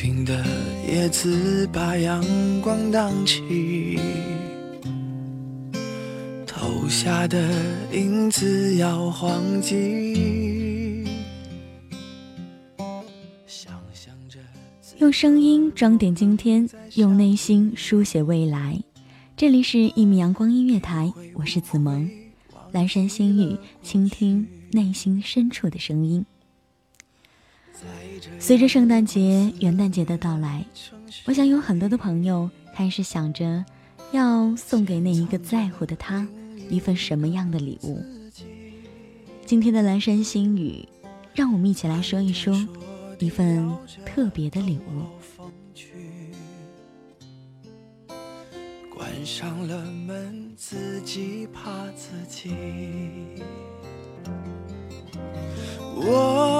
停的叶子把阳光荡起，投下的影子摇晃起。想象着用声音装点今天，用内心书写未来。这里是一米阳光音乐台，我是子萌，阑珊星语，倾听内心深处的声音。随着圣诞节、元旦节的到来，我想有很多的朋友开始想着，要送给那一个在乎的他一份什么样的礼物。今天的蓝山星语，让我们一起来说一说一份特别的礼物。关上了门，自己怕自己。我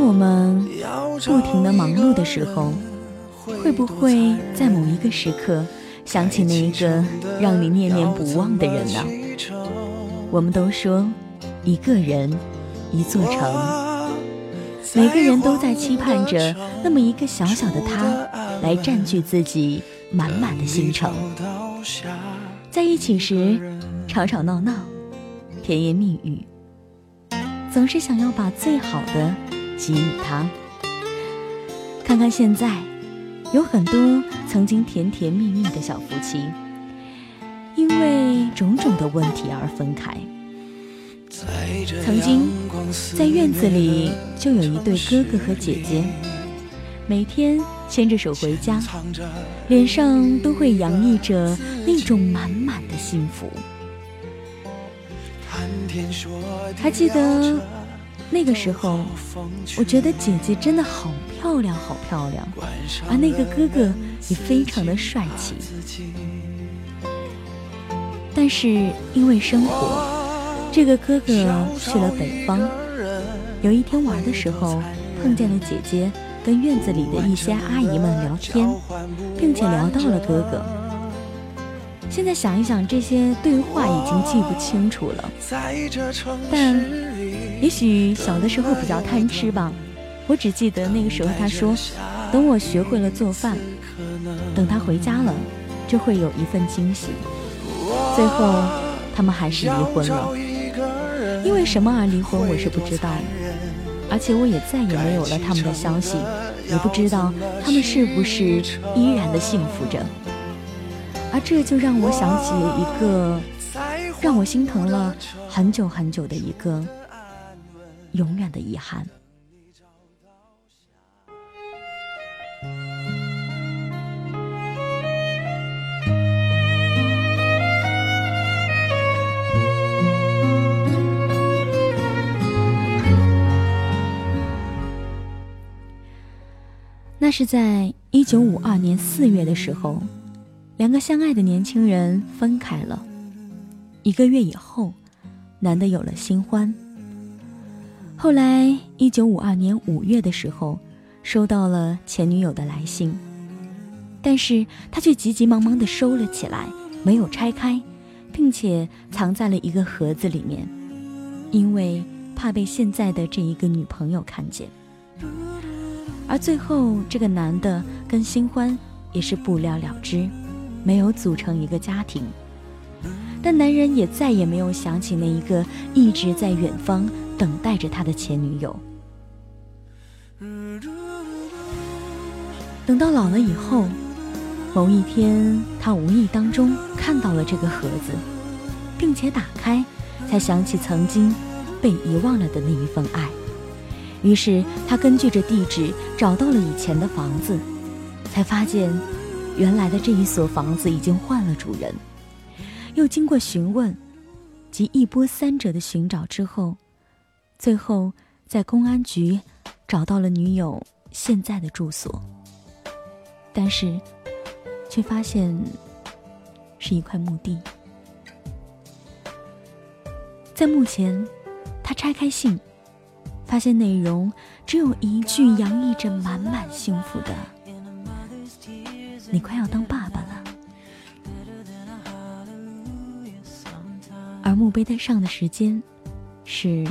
当我们不停的忙碌的时候，会不会在某一个时刻想起那一个让你念念不忘的人呢？我们都说，一个人，一座城，每个人都在期盼着那么一个小小的他，来占据自己满满的心城。在一起时，吵吵闹闹，甜言蜜语，总是想要把最好的给予他。看看现在，有很多曾经甜甜蜜蜜的小夫妻，因为种种的问题而分开。曾经在院子里就有一对哥哥和姐姐，每天牵着手回家，脸上都会洋溢着那种满满的幸福。还记得那个时候，我觉得姐姐真的好漂亮，好漂亮，而那个哥哥也非常的帅气。但是因为生活，这个哥哥去了北方。有一天玩的时候，碰见了姐姐，跟院子里的一些阿姨们聊天，并且聊到了哥哥。现在想一想，这些对话已经记不清楚了，但也许小的时候比较贪吃吧。我只记得那个时候他说：“等我学会了做饭，等他回家了，就会有一份惊喜。”最后，他们还是离婚了。因为什么而离婚，我是不知道，而且我也再也没有了他们的消息，也不知道他们是不是依然的幸福着。而这就让我想起一个让我心疼了很久很久的一个永远的遗憾。那是在一九五二年四月的时候。两个相爱的年轻人分开了，一个月以后，男的有了新欢。后来，一九五二年五月的时候，收到了前女友的来信，但是他却急急忙忙的收了起来，没有拆开，并且藏在了一个盒子里面，因为怕被现在的这一个女朋友看见。而最后，这个男的跟新欢也是不了了之。没有组成一个家庭，但男人也再也没有想起那一个一直在远方等待着他的前女友。等到老了以后，某一天，他无意当中看到了这个盒子，并且打开，才想起曾经被遗忘了的那一份爱。于是，他根据着地址找到了以前的房子，才发现。原来的这一所房子已经换了主人，又经过询问及一波三折的寻找之后，最后在公安局找到了女友现在的住所。但是，却发现是一块墓地。在墓前，他拆开信，发现内容只有一句洋溢着满满幸福的：“你快要当爸爸了。”而墓碑的上的时间是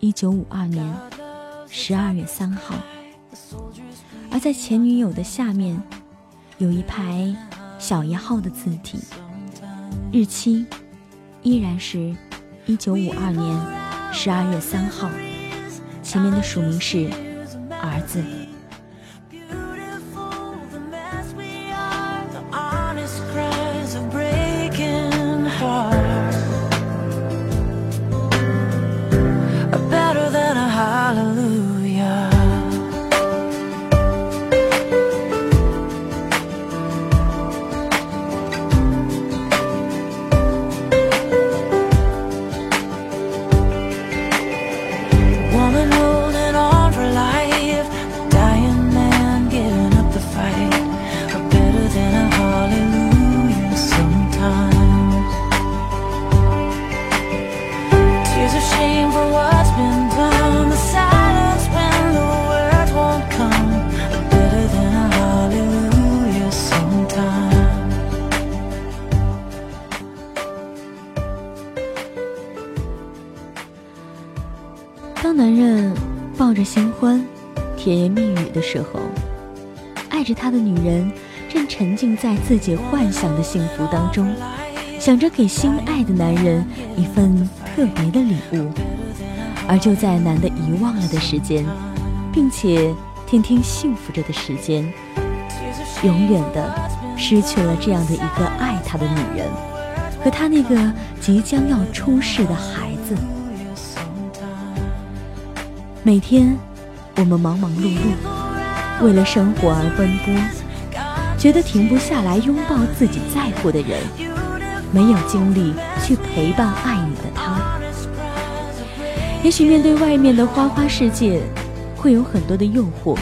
一九五二年十二月三号，而在前女友的下面有一排小一号的字体，日期依然是一九五二年十二月三号，前面的署名是儿子。当男人抱着新欢，甜言蜜语的时候，爱着他的女人正沉浸在自己幻想的幸福当中，想着给心爱的男人一份特别的礼物。而就在男的遗忘了的时间，并且天天幸福着的时间，永远的失去了这样的一个爱他的女人和他那个即将要出世的孩子。每天，我们忙忙碌碌，为了生活而奔波，觉得停不下来拥抱自己在乎的人，没有精力去陪伴爱你的他。也许面对外面的花花世界，会有很多的诱惑，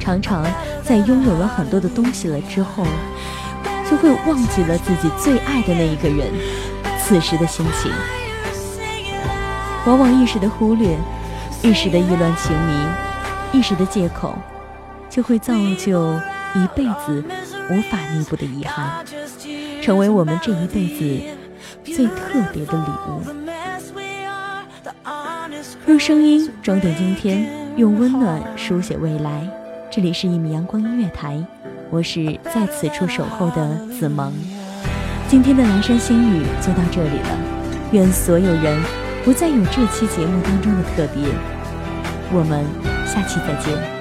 常常在拥有了很多的东西了之后，就会忘记了自己最爱的那一个人，此时的心情，往往一时的忽略。一时的意乱情迷，一时的借口，就会造就一辈子无法弥补的遗憾，成为我们这一辈子最特别的礼物。用声音装点今天，用温暖书写未来。这里是一米阳光音乐台，我是在此处守候的子萌。今天的南山心语就到这里了，愿所有人不再有这期节目当中的特别。我们下期再见。